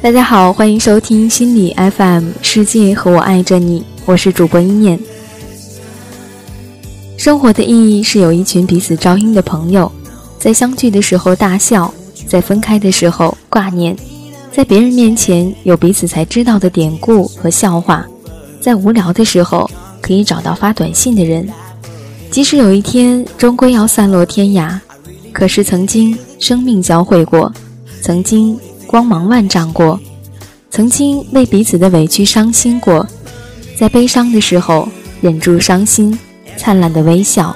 大家好，欢迎收听心理 FM，世界和我爱着你，我是主播一念。生活的意义是有一群彼此照应的朋友，在相聚的时候大笑，在分开的时候挂念，在别人面前有彼此才知道的典故和笑话，在无聊的时候可以找到发短信的人。即使有一天终归要散落天涯，可是曾经生命交汇过，曾经。光芒万丈过，曾经为彼此的委屈伤心过，在悲伤的时候忍住伤心，灿烂的微笑。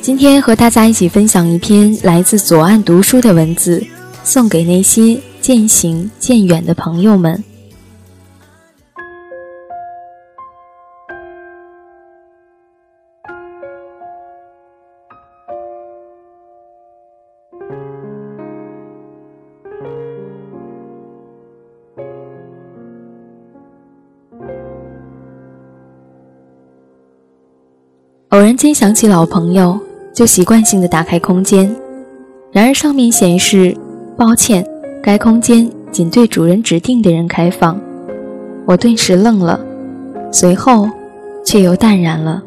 今天和大家一起分享一篇来自左岸读书的文字，送给那些渐行渐远的朋友们。间想起老朋友，就习惯性的打开空间，然而上面显示：“抱歉，该空间仅对主人指定的人开放。”我顿时愣了，随后却又淡然了。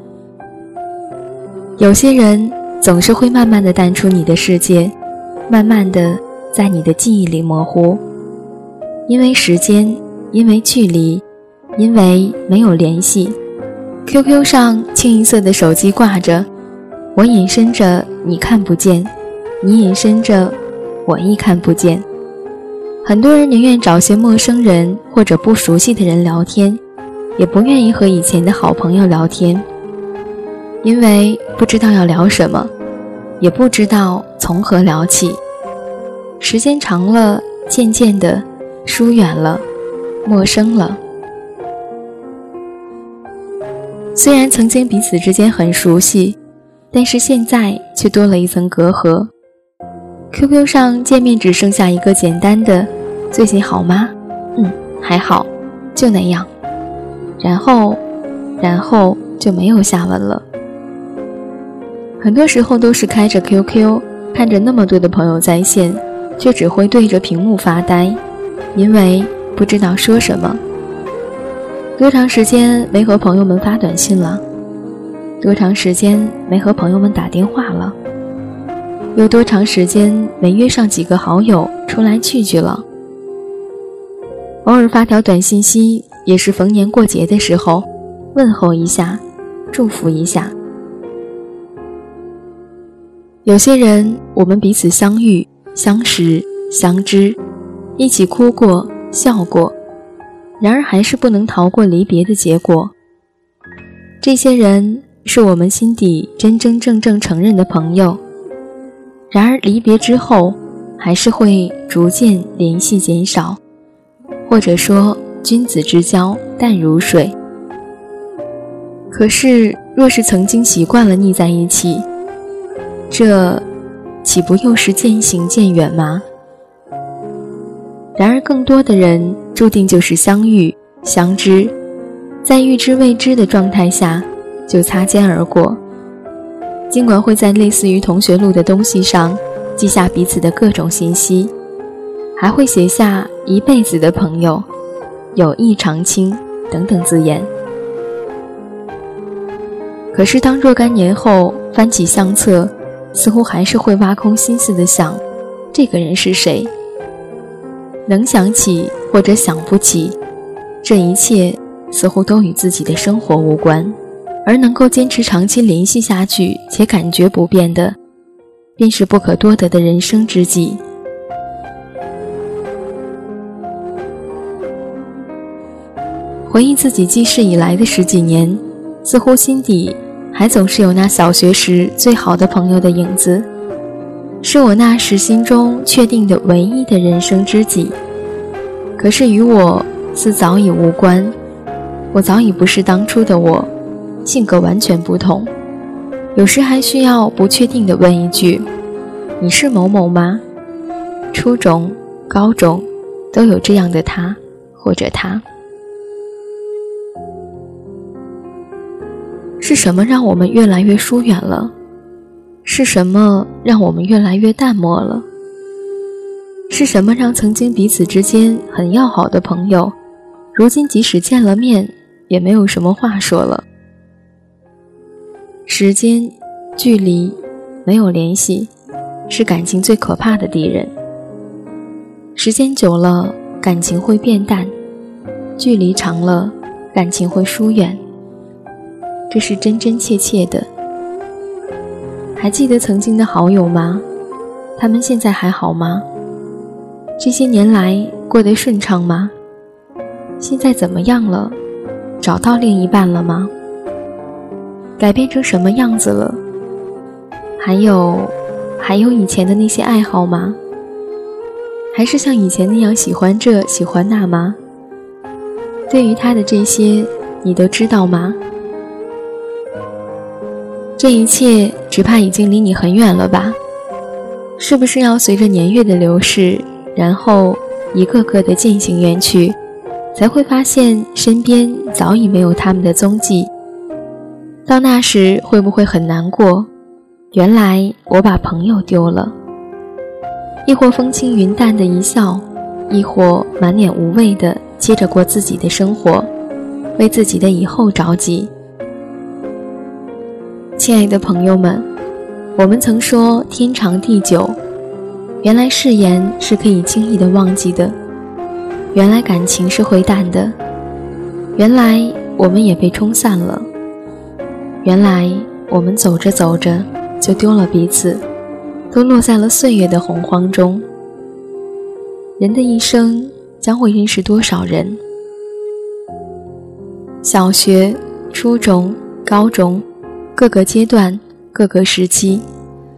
有些人总是会慢慢的淡出你的世界，慢慢的在你的记忆里模糊，因为时间，因为距离，因为没有联系。QQ 上清一色的手机挂着，我隐身着，你看不见；你隐身着，我亦看不见。很多人宁愿找些陌生人或者不熟悉的人聊天，也不愿意和以前的好朋友聊天，因为不知道要聊什么，也不知道从何聊起。时间长了，渐渐的疏远了，陌生了。虽然曾经彼此之间很熟悉，但是现在却多了一层隔阂。QQ 上见面只剩下一个简单的“最近好吗？”“嗯，还好，就那样。”然后，然后就没有下文了。很多时候都是开着 QQ，看着那么多的朋友在线，却只会对着屏幕发呆，因为不知道说什么。多长时间没和朋友们发短信了？多长时间没和朋友们打电话了？有多长时间没约上几个好友出来聚聚了？偶尔发条短信息，也是逢年过节的时候，问候一下，祝福一下。有些人，我们彼此相遇、相识、相知，一起哭过、笑过。然而，还是不能逃过离别的结果。这些人是我们心底真真正正承认的朋友。然而，离别之后，还是会逐渐联系减少，或者说君子之交淡如水。可是，若是曾经习惯了腻在一起，这岂不又是渐行渐远吗？然而，更多的人注定就是相遇、相知，在预知未知的状态下就擦肩而过。尽管会在类似于同学录的东西上记下彼此的各种信息，还会写下一辈子的朋友、友谊长青等等字眼。可是，当若干年后翻起相册，似乎还是会挖空心思的想，这个人是谁。能想起或者想不起，这一切似乎都与自己的生活无关，而能够坚持长期联系下去且感觉不变的，便是不可多得的人生知己。回忆自己记事以来的十几年，似乎心底还总是有那小学时最好的朋友的影子。是我那时心中确定的唯一的人生知己，可是与我似早已无关。我早已不是当初的我，性格完全不同。有时还需要不确定的问一句：“你是某某吗？”初中、高中都有这样的他或者他。是什么让我们越来越疏远了？是什么让我们越来越淡漠了？是什么让曾经彼此之间很要好的朋友，如今即使见了面，也没有什么话说了？时间、距离、没有联系，是感情最可怕的敌人。时间久了，感情会变淡；距离长了，感情会疏远。这是真真切切的。还记得曾经的好友吗？他们现在还好吗？这些年来过得顺畅吗？现在怎么样了？找到另一半了吗？改变成什么样子了？还有，还有以前的那些爱好吗？还是像以前那样喜欢这喜欢那吗？对于他的这些，你都知道吗？这一切只怕已经离你很远了吧？是不是要随着年月的流逝？然后一个个的渐行远去，才会发现身边早已没有他们的踪迹。到那时会不会很难过？原来我把朋友丢了。亦或风轻云淡的一笑，亦或满脸无畏的接着过自己的生活，为自己的以后着急。亲爱的朋友们，我们曾说天长地久。原来誓言是可以轻易的忘记的，原来感情是会淡的，原来我们也被冲散了，原来我们走着走着就丢了彼此，都落在了岁月的洪荒中。人的一生将会认识多少人？小学、初中、高中，各个阶段、各个时期，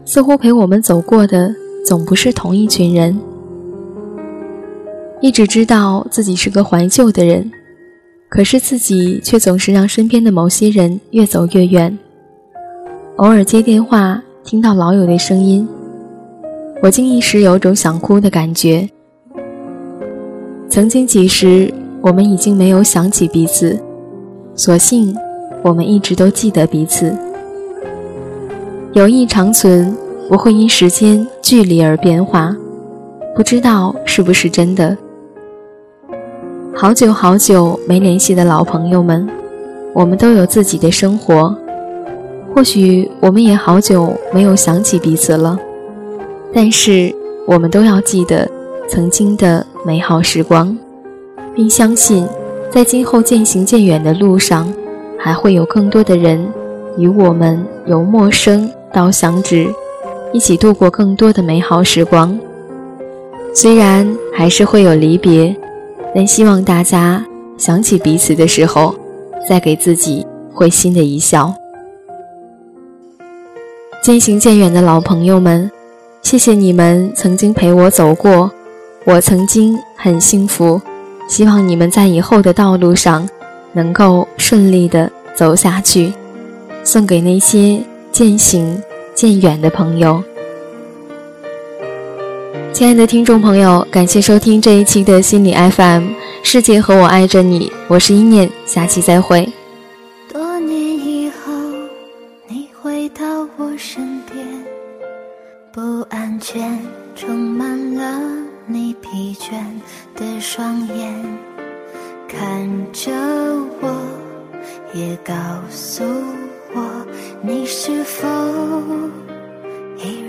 似乎陪我们走过的。总不是同一群人。一直知道自己是个怀旧的人，可是自己却总是让身边的某些人越走越远。偶尔接电话，听到老友的声音，我竟一时有种想哭的感觉。曾经几时，我们已经没有想起彼此，所幸我们一直都记得彼此，友谊长存。不会因时间距离而变化，不知道是不是真的。好久好久没联系的老朋友们，我们都有自己的生活，或许我们也好久没有想起彼此了，但是我们都要记得曾经的美好时光，并相信在今后渐行渐远的路上，还会有更多的人与我们由陌生到相知。一起度过更多的美好时光，虽然还是会有离别，但希望大家想起彼此的时候，再给自己会心的一笑。渐行渐远的老朋友们，谢谢你们曾经陪我走过，我曾经很幸福，希望你们在以后的道路上能够顺利的走下去。送给那些渐行。渐远的朋友，亲爱的听众朋友，感谢收听这一期的心理 FM，世界和我爱着你，我是一念，下期再会。多年以后，你回到我身边，不安全充满了你疲倦的双眼，看着我，也告诉。